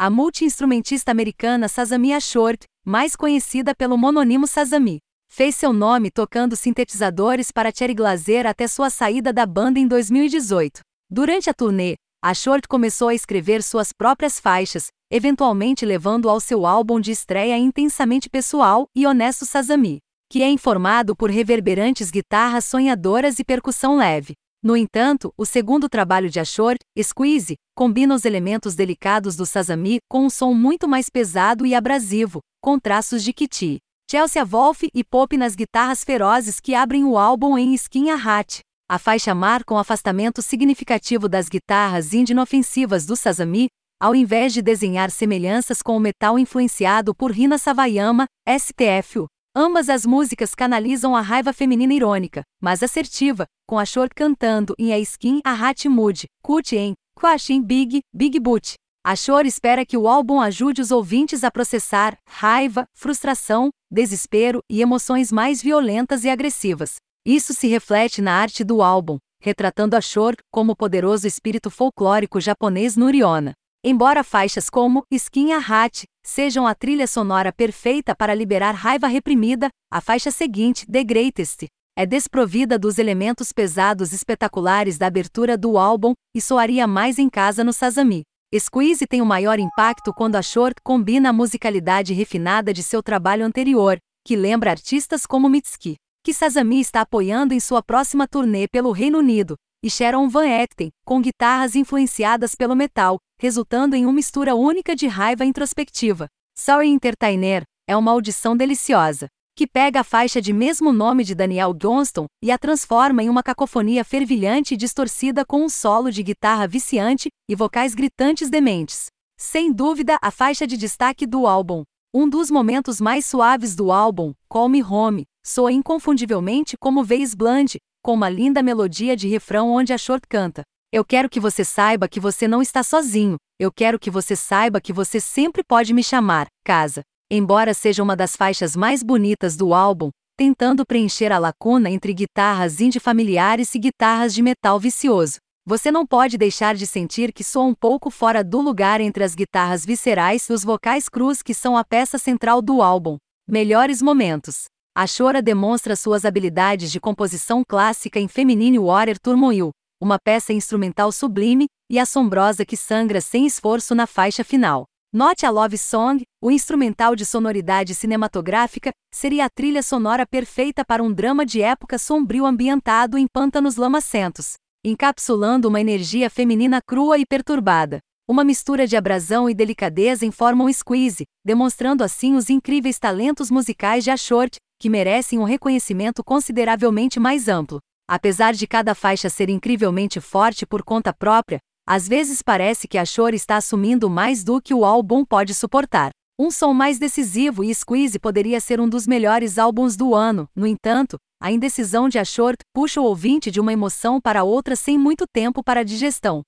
a multi-instrumentista americana Sazami Ashort, mais conhecida pelo monônimo Sazami, fez seu nome tocando sintetizadores para Cherry Glazer até sua saída da banda em 2018. Durante a turnê, Ashort começou a escrever suas próprias faixas, eventualmente levando ao seu álbum de estreia intensamente pessoal e honesto Sazami, que é informado por reverberantes guitarras sonhadoras e percussão leve. No entanto, o segundo trabalho de Ashore, Squeeze, combina os elementos delicados do Sazami com um som muito mais pesado e abrasivo, com traços de Kitty, Chelsea Wolf e Pop nas guitarras ferozes que abrem o álbum em Skin a Hat. A faixa marca um afastamento significativo das guitarras indie inofensivas do Sazami, ao invés de desenhar semelhanças com o metal influenciado por Rina Savayama, STF. Ambas as músicas canalizam a raiva feminina irônica, mas assertiva, com a Short cantando em A Skin a Hat Mood, Cut em Quashin Big, Big Boot. A Shore espera que o álbum ajude os ouvintes a processar raiva, frustração, desespero e emoções mais violentas e agressivas. Isso se reflete na arte do álbum, retratando a Shore como o poderoso espírito folclórico japonês Nuriona. Embora faixas como Skin a Hat sejam a trilha sonora perfeita para liberar raiva reprimida, a faixa seguinte, The Greatest, é desprovida dos elementos pesados espetaculares da abertura do álbum e soaria mais em casa no Sazami. Squeeze tem o maior impacto quando a Short combina a musicalidade refinada de seu trabalho anterior, que lembra artistas como Mitski, que Sazami está apoiando em sua próxima turnê pelo Reino Unido, e Sharon Van Etten, com guitarras influenciadas pelo metal, resultando em uma mistura única de raiva introspectiva. Sorry Entertainer é uma audição deliciosa, que pega a faixa de mesmo nome de Daniel Johnston e a transforma em uma cacofonia fervilhante e distorcida com um solo de guitarra viciante e vocais gritantes dementes. Sem dúvida, a faixa de destaque do álbum. Um dos momentos mais suaves do álbum, Call Me Home, soa inconfundivelmente como Vez Blunt, com uma linda melodia de refrão onde a Short canta. Eu quero que você saiba que você não está sozinho. Eu quero que você saiba que você sempre pode me chamar, casa. Embora seja uma das faixas mais bonitas do álbum, tentando preencher a lacuna entre guitarras indie familiares e guitarras de metal vicioso. Você não pode deixar de sentir que soa um pouco fora do lugar entre as guitarras viscerais e os vocais crus que são a peça central do álbum. Melhores momentos. A Chora demonstra suas habilidades de composição clássica em Feminine Water Turmoil, uma peça instrumental sublime e assombrosa que sangra sem esforço na faixa final. Note a Love Song, o instrumental de sonoridade cinematográfica, seria a trilha sonora perfeita para um drama de época sombrio ambientado em pântanos lamacentos, encapsulando uma energia feminina crua e perturbada. Uma mistura de abrasão e delicadeza informam um squeeze, demonstrando assim os incríveis talentos musicais de Ashort, que merecem um reconhecimento consideravelmente mais amplo. Apesar de cada faixa ser incrivelmente forte por conta própria, às vezes parece que a Shore está assumindo mais do que o álbum pode suportar. Um som mais decisivo e Squeeze poderia ser um dos melhores álbuns do ano, no entanto, a indecisão de Ashore puxa o ouvinte de uma emoção para outra sem muito tempo para digestão.